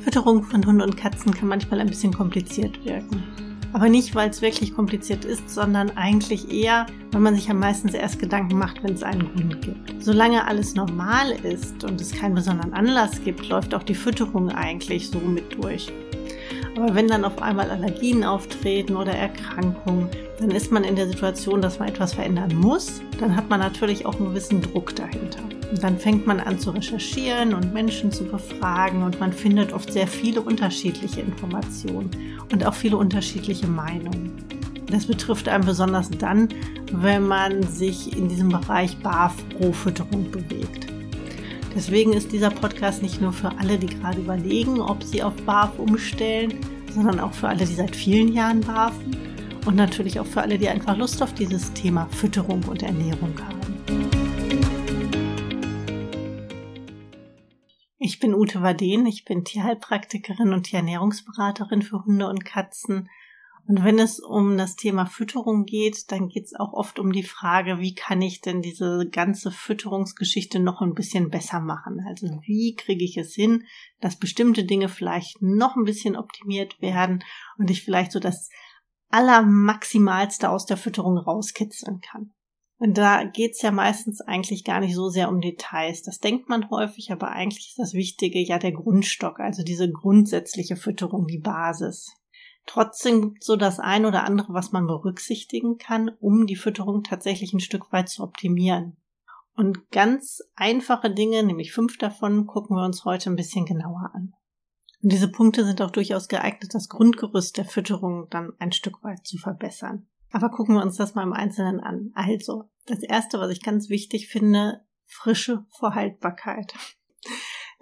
Fütterung von Hunden und Katzen kann manchmal ein bisschen kompliziert wirken. Aber nicht, weil es wirklich kompliziert ist, sondern eigentlich eher, weil man sich am meisten erst Gedanken macht, wenn es einen Grund gibt. Solange alles normal ist und es keinen besonderen Anlass gibt, läuft auch die Fütterung eigentlich so mit durch. Aber wenn dann auf einmal Allergien auftreten oder Erkrankungen, dann ist man in der Situation, dass man etwas verändern muss. Dann hat man natürlich auch einen gewissen Druck dahinter. Und dann fängt man an zu recherchieren und Menschen zu befragen und man findet oft sehr viele unterschiedliche Informationen und auch viele unterschiedliche Meinungen. Das betrifft einen besonders dann, wenn man sich in diesem Bereich BAF-Rohfütterung bewegt. Deswegen ist dieser Podcast nicht nur für alle, die gerade überlegen, ob sie auf BAF umstellen, sondern auch für alle, die seit vielen Jahren BAFen und natürlich auch für alle, die einfach Lust auf dieses Thema Fütterung und Ernährung haben. Ich bin Ute Waden, ich bin Tierheilpraktikerin und Tierernährungsberaterin für Hunde und Katzen. Und wenn es um das Thema Fütterung geht, dann geht es auch oft um die Frage, wie kann ich denn diese ganze Fütterungsgeschichte noch ein bisschen besser machen? Also wie kriege ich es hin, dass bestimmte Dinge vielleicht noch ein bisschen optimiert werden und ich vielleicht so das Allermaximalste aus der Fütterung rauskitzeln kann. Und da geht's ja meistens eigentlich gar nicht so sehr um Details. Das denkt man häufig, aber eigentlich ist das Wichtige ja der Grundstock, also diese grundsätzliche Fütterung, die Basis. Trotzdem gibt so das ein oder andere, was man berücksichtigen kann, um die Fütterung tatsächlich ein Stück weit zu optimieren. Und ganz einfache Dinge, nämlich fünf davon, gucken wir uns heute ein bisschen genauer an. Und diese Punkte sind auch durchaus geeignet, das Grundgerüst der Fütterung dann ein Stück weit zu verbessern. Aber gucken wir uns das mal im Einzelnen an. Also, das erste, was ich ganz wichtig finde, frische Vorhaltbarkeit.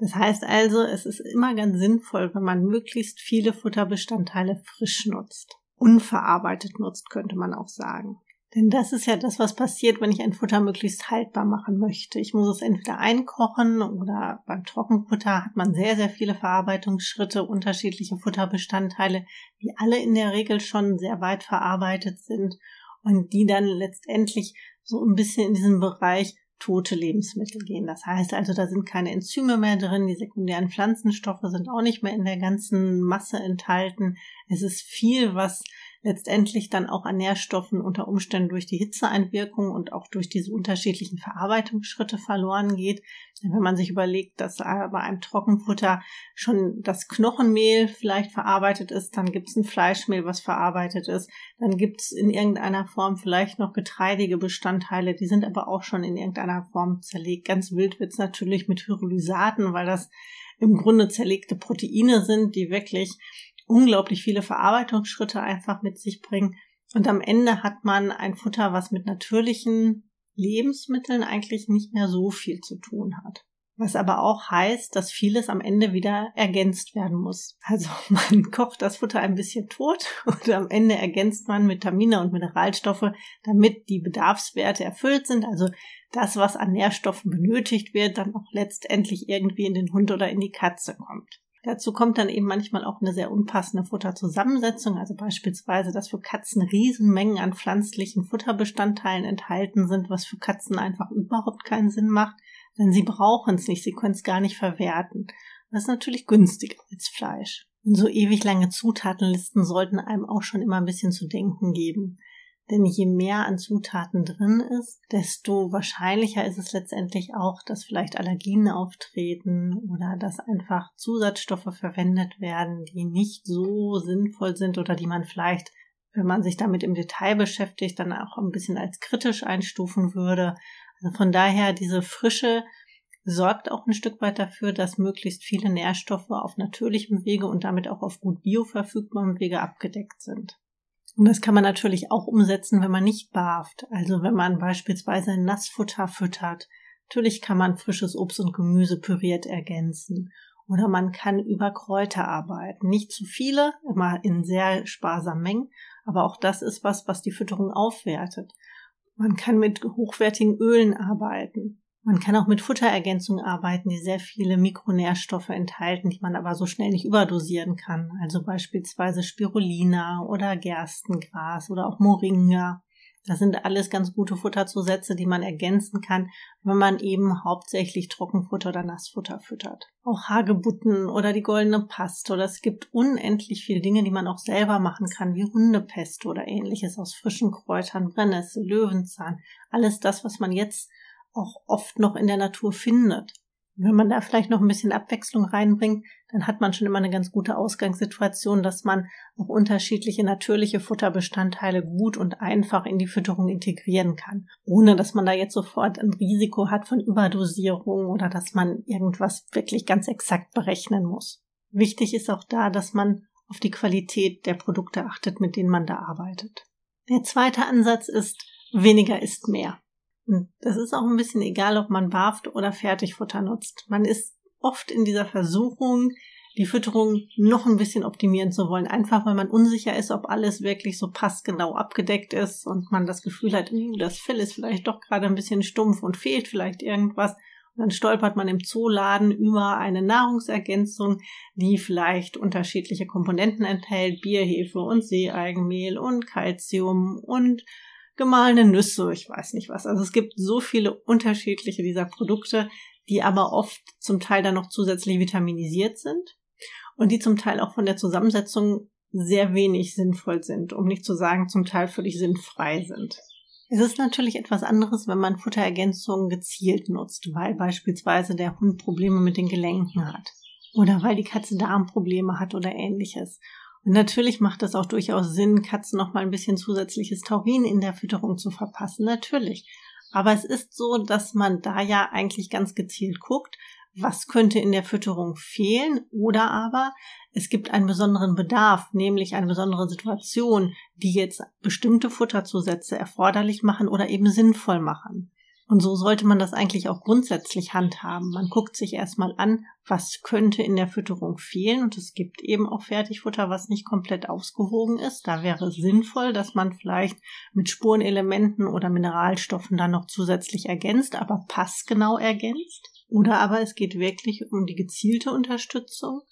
Das heißt also, es ist immer ganz sinnvoll, wenn man möglichst viele Futterbestandteile frisch nutzt. Unverarbeitet nutzt, könnte man auch sagen. Denn das ist ja das, was passiert, wenn ich ein Futter möglichst haltbar machen möchte. Ich muss es entweder einkochen oder beim Trockenfutter hat man sehr, sehr viele Verarbeitungsschritte, unterschiedliche Futterbestandteile, die alle in der Regel schon sehr weit verarbeitet sind und die dann letztendlich so ein bisschen in diesem Bereich tote Lebensmittel gehen. Das heißt also, da sind keine Enzyme mehr drin, die sekundären Pflanzenstoffe sind auch nicht mehr in der ganzen Masse enthalten. Es ist viel, was letztendlich dann auch an Nährstoffen unter Umständen durch die Hitzeeinwirkung und auch durch diese unterschiedlichen Verarbeitungsschritte verloren geht. Wenn man sich überlegt, dass bei einem Trockenfutter schon das Knochenmehl vielleicht verarbeitet ist, dann gibt es ein Fleischmehl, was verarbeitet ist, dann gibt es in irgendeiner Form vielleicht noch getreidige Bestandteile, die sind aber auch schon in irgendeiner Form zerlegt. Ganz wild wird es natürlich mit Hyalurysaten, weil das im Grunde zerlegte Proteine sind, die wirklich unglaublich viele Verarbeitungsschritte einfach mit sich bringen. Und am Ende hat man ein Futter, was mit natürlichen Lebensmitteln eigentlich nicht mehr so viel zu tun hat. Was aber auch heißt, dass vieles am Ende wieder ergänzt werden muss. Also man kocht das Futter ein bisschen tot und am Ende ergänzt man Vitamine und Mineralstoffe, damit die Bedarfswerte erfüllt sind. Also das, was an Nährstoffen benötigt wird, dann auch letztendlich irgendwie in den Hund oder in die Katze kommt. Dazu kommt dann eben manchmal auch eine sehr unpassende Futterzusammensetzung, also beispielsweise, dass für Katzen Riesenmengen an pflanzlichen Futterbestandteilen enthalten sind, was für Katzen einfach überhaupt keinen Sinn macht, denn sie brauchen es nicht, sie können es gar nicht verwerten. Das ist natürlich günstiger als Fleisch. Und so ewig lange Zutatenlisten sollten einem auch schon immer ein bisschen zu denken geben. Denn je mehr an Zutaten drin ist, desto wahrscheinlicher ist es letztendlich auch, dass vielleicht Allergien auftreten oder dass einfach Zusatzstoffe verwendet werden, die nicht so sinnvoll sind oder die man vielleicht, wenn man sich damit im Detail beschäftigt, dann auch ein bisschen als kritisch einstufen würde. Also von daher diese Frische sorgt auch ein Stück weit dafür, dass möglichst viele Nährstoffe auf natürlichem Wege und damit auch auf gut bioverfügbarem Wege abgedeckt sind. Und das kann man natürlich auch umsetzen, wenn man nicht barft. Also wenn man beispielsweise Nassfutter füttert. Natürlich kann man frisches Obst und Gemüse püriert ergänzen. Oder man kann über Kräuter arbeiten. Nicht zu viele, immer in sehr sparsamen Mengen. Aber auch das ist was, was die Fütterung aufwertet. Man kann mit hochwertigen Ölen arbeiten. Man kann auch mit Futterergänzungen arbeiten, die sehr viele Mikronährstoffe enthalten, die man aber so schnell nicht überdosieren kann. Also beispielsweise Spirulina oder Gerstengras oder auch Moringa Das sind alles ganz gute Futterzusätze, die man ergänzen kann, wenn man eben hauptsächlich Trockenfutter oder Nassfutter füttert. Auch Hagebutten oder die goldene Paste oder es gibt unendlich viele Dinge, die man auch selber machen kann, wie Hundepest oder ähnliches aus frischen Kräutern, Brennnessel, Löwenzahn. Alles das, was man jetzt auch oft noch in der Natur findet. Wenn man da vielleicht noch ein bisschen Abwechslung reinbringt, dann hat man schon immer eine ganz gute Ausgangssituation, dass man auch unterschiedliche natürliche Futterbestandteile gut und einfach in die Fütterung integrieren kann, ohne dass man da jetzt sofort ein Risiko hat von Überdosierung oder dass man irgendwas wirklich ganz exakt berechnen muss. Wichtig ist auch da, dass man auf die Qualität der Produkte achtet, mit denen man da arbeitet. Der zweite Ansatz ist, weniger ist mehr. Das ist auch ein bisschen egal, ob man Barft oder Fertigfutter nutzt. Man ist oft in dieser Versuchung, die Fütterung noch ein bisschen optimieren zu wollen, einfach weil man unsicher ist, ob alles wirklich so passgenau abgedeckt ist und man das Gefühl hat, hm, das Fell ist vielleicht doch gerade ein bisschen stumpf und fehlt vielleicht irgendwas. Und dann stolpert man im Zooladen über eine Nahrungsergänzung, die vielleicht unterschiedliche Komponenten enthält, Bierhefe und Seeeigenmehl und Calcium und gemahlene Nüsse, ich weiß nicht was. Also es gibt so viele unterschiedliche dieser Produkte, die aber oft zum Teil dann noch zusätzlich vitaminisiert sind und die zum Teil auch von der Zusammensetzung sehr wenig sinnvoll sind, um nicht zu sagen zum Teil völlig sinnfrei sind. Es ist natürlich etwas anderes, wenn man Futterergänzungen gezielt nutzt, weil beispielsweise der Hund Probleme mit den Gelenken hat oder weil die Katze Darmprobleme hat oder ähnliches. Und natürlich macht es auch durchaus Sinn, Katzen noch mal ein bisschen zusätzliches Taurin in der Fütterung zu verpassen. Natürlich. Aber es ist so, dass man da ja eigentlich ganz gezielt guckt, was könnte in der Fütterung fehlen oder aber es gibt einen besonderen Bedarf, nämlich eine besondere Situation, die jetzt bestimmte Futterzusätze erforderlich machen oder eben sinnvoll machen. Und so sollte man das eigentlich auch grundsätzlich handhaben. Man guckt sich erstmal an, was könnte in der Fütterung fehlen. Und es gibt eben auch Fertigfutter, was nicht komplett ausgewogen ist. Da wäre es sinnvoll, dass man vielleicht mit Spurenelementen oder Mineralstoffen dann noch zusätzlich ergänzt, aber passgenau ergänzt. Oder aber es geht wirklich um die gezielte Unterstützung.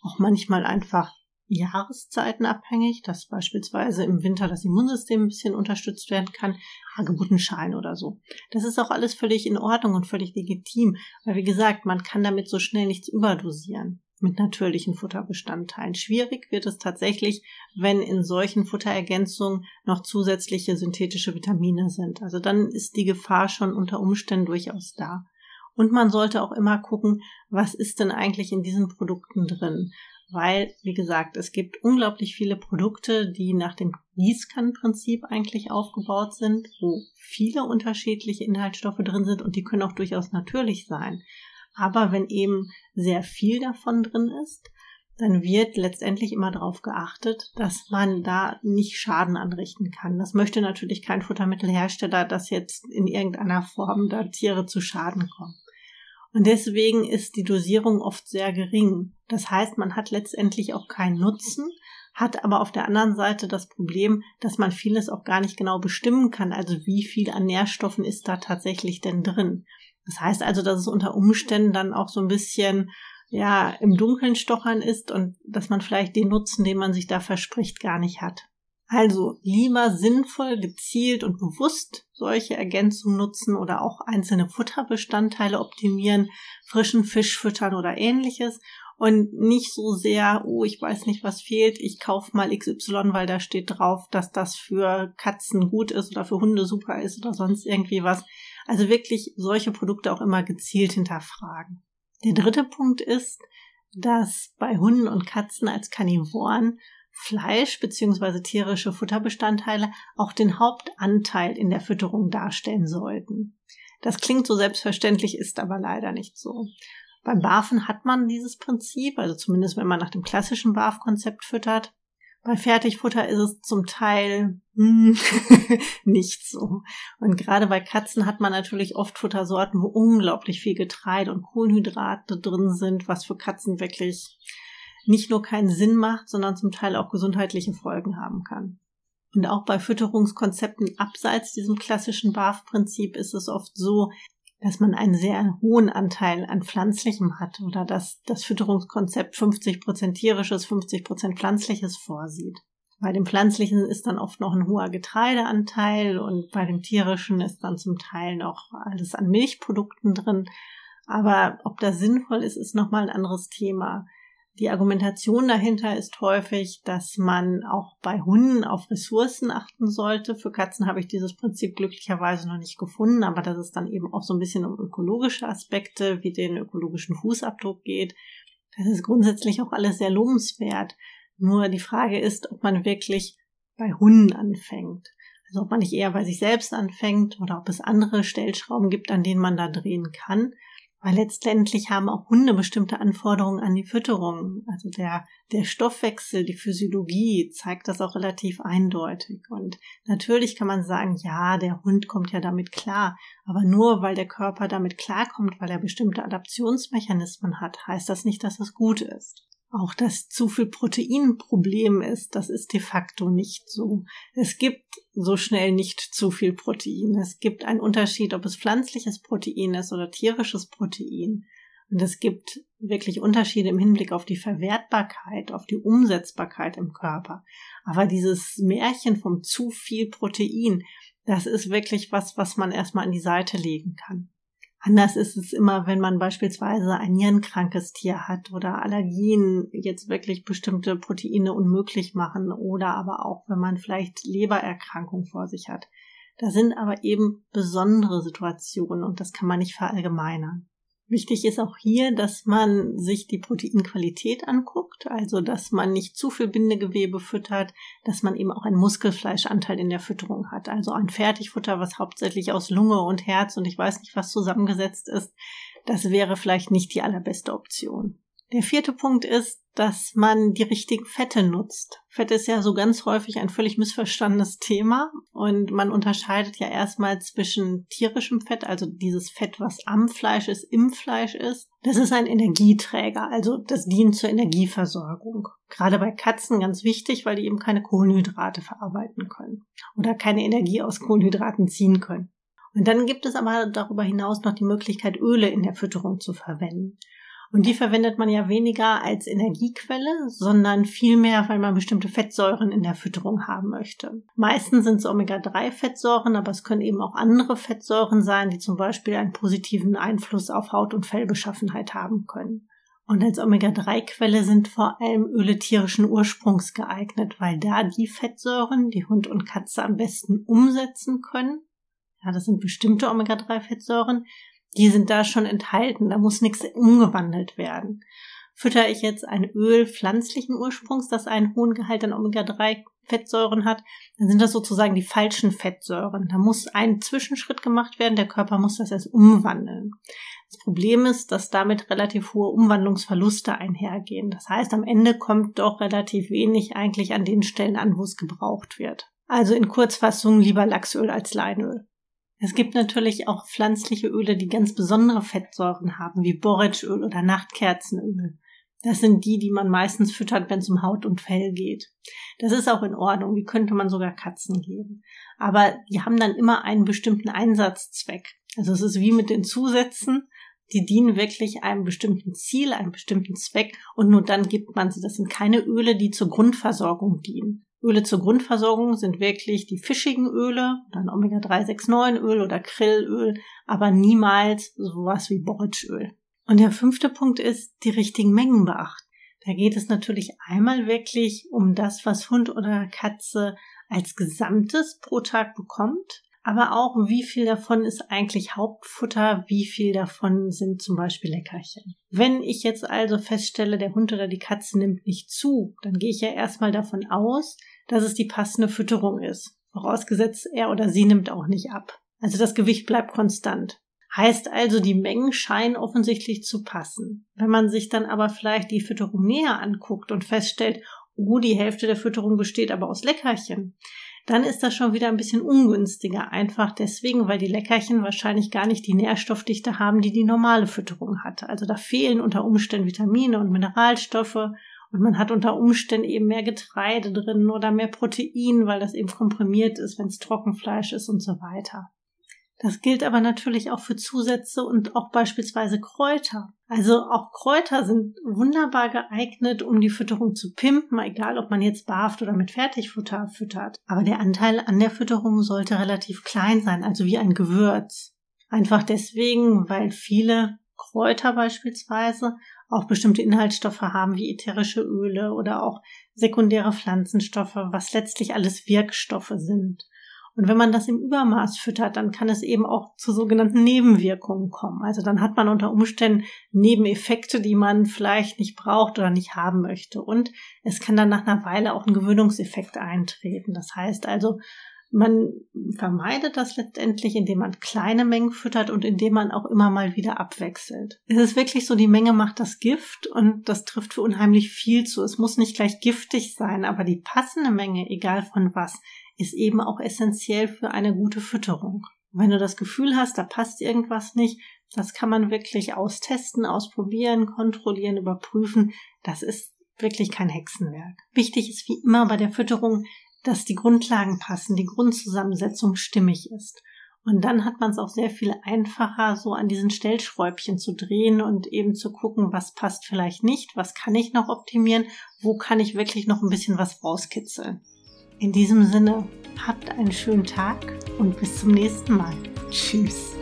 Auch manchmal einfach Jahreszeiten abhängig, dass beispielsweise im Winter das Immunsystem ein bisschen unterstützt werden kann, Hagebuttenschalen oder so. Das ist auch alles völlig in Ordnung und völlig legitim, weil wie gesagt, man kann damit so schnell nichts überdosieren mit natürlichen Futterbestandteilen. Schwierig wird es tatsächlich, wenn in solchen Futterergänzungen noch zusätzliche synthetische Vitamine sind. Also dann ist die Gefahr schon unter Umständen durchaus da. Und man sollte auch immer gucken, was ist denn eigentlich in diesen Produkten drin weil, wie gesagt, es gibt unglaublich viele Produkte, die nach dem Gießkannenprinzip eigentlich aufgebaut sind, wo viele unterschiedliche Inhaltsstoffe drin sind und die können auch durchaus natürlich sein. Aber wenn eben sehr viel davon drin ist, dann wird letztendlich immer darauf geachtet, dass man da nicht Schaden anrichten kann. Das möchte natürlich kein Futtermittelhersteller, dass jetzt in irgendeiner Form da Tiere zu Schaden kommen. Und deswegen ist die Dosierung oft sehr gering. Das heißt, man hat letztendlich auch keinen Nutzen, hat aber auf der anderen Seite das Problem, dass man vieles auch gar nicht genau bestimmen kann. Also wie viel an Nährstoffen ist da tatsächlich denn drin? Das heißt also, dass es unter Umständen dann auch so ein bisschen ja im Dunkeln stochern ist und dass man vielleicht den Nutzen, den man sich da verspricht, gar nicht hat. Also lieber sinnvoll, gezielt und bewusst solche Ergänzungen nutzen oder auch einzelne Futterbestandteile optimieren, frischen Fisch füttern oder ähnliches und nicht so sehr, oh, ich weiß nicht, was fehlt, ich kaufe mal XY, weil da steht drauf, dass das für Katzen gut ist oder für Hunde super ist oder sonst irgendwie was. Also wirklich solche Produkte auch immer gezielt hinterfragen. Der dritte Punkt ist, dass bei Hunden und Katzen als Karnivoren Fleisch bzw. tierische Futterbestandteile auch den Hauptanteil in der Fütterung darstellen sollten. Das klingt so selbstverständlich, ist aber leider nicht so. Beim Barfen hat man dieses Prinzip, also zumindest wenn man nach dem klassischen Barf-Konzept füttert. Bei Fertigfutter ist es zum Teil hm, nicht so. Und gerade bei Katzen hat man natürlich oft Futtersorten, wo unglaublich viel Getreide und Kohlenhydrate drin sind, was für Katzen wirklich nicht nur keinen Sinn macht, sondern zum Teil auch gesundheitliche Folgen haben kann. Und auch bei Fütterungskonzepten abseits diesem klassischen BAF-Prinzip ist es oft so, dass man einen sehr hohen Anteil an Pflanzlichem hat oder dass das Fütterungskonzept 50% tierisches, 50% pflanzliches vorsieht. Bei dem pflanzlichen ist dann oft noch ein hoher Getreideanteil und bei dem tierischen ist dann zum Teil noch alles an Milchprodukten drin. Aber ob das sinnvoll ist, ist nochmal ein anderes Thema. Die Argumentation dahinter ist häufig, dass man auch bei Hunden auf Ressourcen achten sollte. Für Katzen habe ich dieses Prinzip glücklicherweise noch nicht gefunden, aber dass es dann eben auch so ein bisschen um ökologische Aspekte wie den ökologischen Fußabdruck geht. Das ist grundsätzlich auch alles sehr lobenswert. Nur die Frage ist, ob man wirklich bei Hunden anfängt. Also ob man nicht eher bei sich selbst anfängt oder ob es andere Stellschrauben gibt, an denen man da drehen kann. Weil letztendlich haben auch Hunde bestimmte Anforderungen an die Fütterung. Also der, der Stoffwechsel, die Physiologie zeigt das auch relativ eindeutig. Und natürlich kann man sagen, ja, der Hund kommt ja damit klar. Aber nur weil der Körper damit klarkommt, weil er bestimmte Adaptionsmechanismen hat, heißt das nicht, dass es gut ist. Auch das zu viel Protein Problem ist, das ist de facto nicht so. Es gibt so schnell nicht zu viel Protein. Es gibt einen Unterschied, ob es pflanzliches Protein ist oder tierisches Protein. Und es gibt wirklich Unterschiede im Hinblick auf die Verwertbarkeit, auf die Umsetzbarkeit im Körper. Aber dieses Märchen vom zu viel Protein, das ist wirklich was, was man erstmal an die Seite legen kann. Anders ist es immer, wenn man beispielsweise ein nierenkrankes Tier hat oder Allergien jetzt wirklich bestimmte Proteine unmöglich machen oder aber auch, wenn man vielleicht Lebererkrankung vor sich hat. Da sind aber eben besondere Situationen und das kann man nicht verallgemeinern. Wichtig ist auch hier, dass man sich die Proteinqualität anguckt, also dass man nicht zu viel Bindegewebe füttert, dass man eben auch einen Muskelfleischanteil in der Fütterung hat, also ein Fertigfutter, was hauptsächlich aus Lunge und Herz und ich weiß nicht was zusammengesetzt ist, das wäre vielleicht nicht die allerbeste Option. Der vierte Punkt ist, dass man die richtigen Fette nutzt. Fett ist ja so ganz häufig ein völlig missverstandenes Thema und man unterscheidet ja erstmal zwischen tierischem Fett, also dieses Fett, was am Fleisch ist, im Fleisch ist. Das ist ein Energieträger, also das dient zur Energieversorgung. Gerade bei Katzen ganz wichtig, weil die eben keine Kohlenhydrate verarbeiten können oder keine Energie aus Kohlenhydraten ziehen können. Und dann gibt es aber darüber hinaus noch die Möglichkeit, Öle in der Fütterung zu verwenden. Und die verwendet man ja weniger als Energiequelle, sondern vielmehr, weil man bestimmte Fettsäuren in der Fütterung haben möchte. Meistens sind es Omega-3-Fettsäuren, aber es können eben auch andere Fettsäuren sein, die zum Beispiel einen positiven Einfluss auf Haut- und Fellbeschaffenheit haben können. Und als Omega-3-Quelle sind vor allem Öle tierischen Ursprungs geeignet, weil da die Fettsäuren, die Hund und Katze am besten umsetzen können, ja, das sind bestimmte Omega-3-Fettsäuren, die sind da schon enthalten, da muss nichts umgewandelt werden. Fütter ich jetzt ein Öl pflanzlichen Ursprungs, das einen hohen Gehalt an Omega-3 Fettsäuren hat, dann sind das sozusagen die falschen Fettsäuren. Da muss ein Zwischenschritt gemacht werden, der Körper muss das erst umwandeln. Das Problem ist, dass damit relativ hohe Umwandlungsverluste einhergehen. Das heißt, am Ende kommt doch relativ wenig eigentlich an den Stellen an, wo es gebraucht wird. Also in Kurzfassung lieber Lachsöl als Leinöl. Es gibt natürlich auch pflanzliche Öle, die ganz besondere Fettsäuren haben, wie Borretschöl oder Nachtkerzenöl. Das sind die, die man meistens füttert, wenn es um Haut und Fell geht. Das ist auch in Ordnung, die könnte man sogar Katzen geben. Aber die haben dann immer einen bestimmten Einsatzzweck. Also es ist wie mit den Zusätzen, die dienen wirklich einem bestimmten Ziel, einem bestimmten Zweck und nur dann gibt man sie. Das sind keine Öle, die zur Grundversorgung dienen. Öle zur Grundversorgung sind wirklich die fischigen Öle, dann Omega-369-Öl oder Krillöl, aber niemals sowas wie Borretschöl. Und der fünfte Punkt ist, die richtigen Mengen beachten. Da geht es natürlich einmal wirklich um das, was Hund oder Katze als Gesamtes pro Tag bekommt, aber auch wie viel davon ist eigentlich Hauptfutter, wie viel davon sind zum Beispiel Leckerchen. Wenn ich jetzt also feststelle, der Hund oder die Katze nimmt nicht zu, dann gehe ich ja erstmal davon aus, dass es die passende Fütterung ist. Vorausgesetzt, er oder sie nimmt auch nicht ab. Also das Gewicht bleibt konstant. Heißt also, die Mengen scheinen offensichtlich zu passen. Wenn man sich dann aber vielleicht die Fütterung näher anguckt und feststellt, oh, die Hälfte der Fütterung besteht aber aus Leckerchen, dann ist das schon wieder ein bisschen ungünstiger. Einfach deswegen, weil die Leckerchen wahrscheinlich gar nicht die Nährstoffdichte haben, die die normale Fütterung hat. Also da fehlen unter Umständen Vitamine und Mineralstoffe und man hat unter Umständen eben mehr Getreide drin oder mehr Protein, weil das eben komprimiert ist, wenn es Trockenfleisch ist und so weiter. Das gilt aber natürlich auch für Zusätze und auch beispielsweise Kräuter. Also auch Kräuter sind wunderbar geeignet, um die Fütterung zu pimpen, egal ob man jetzt barft oder mit Fertigfutter füttert. Aber der Anteil an der Fütterung sollte relativ klein sein, also wie ein Gewürz. Einfach deswegen, weil viele Kräuter beispielsweise auch bestimmte Inhaltsstoffe haben, wie ätherische Öle oder auch sekundäre Pflanzenstoffe, was letztlich alles Wirkstoffe sind. Und wenn man das im Übermaß füttert, dann kann es eben auch zu sogenannten Nebenwirkungen kommen. Also dann hat man unter Umständen Nebeneffekte, die man vielleicht nicht braucht oder nicht haben möchte. Und es kann dann nach einer Weile auch ein Gewöhnungseffekt eintreten. Das heißt also, man vermeidet das letztendlich, indem man kleine Mengen füttert und indem man auch immer mal wieder abwechselt. Es ist wirklich so, die Menge macht das Gift und das trifft für unheimlich viel zu. Es muss nicht gleich giftig sein, aber die passende Menge, egal von was, ist eben auch essentiell für eine gute Fütterung. wenn du das Gefühl hast, da passt irgendwas nicht, das kann man wirklich austesten, ausprobieren, kontrollieren, überprüfen. Das ist wirklich kein Hexenwerk. Wichtig ist wie immer bei der Fütterung, dass die Grundlagen passen, die Grundzusammensetzung stimmig ist. Und dann hat man es auch sehr viel einfacher, so an diesen Stellschräubchen zu drehen und eben zu gucken, was passt vielleicht nicht, was kann ich noch optimieren, wo kann ich wirklich noch ein bisschen was rauskitzeln. In diesem Sinne, habt einen schönen Tag und bis zum nächsten Mal. Tschüss.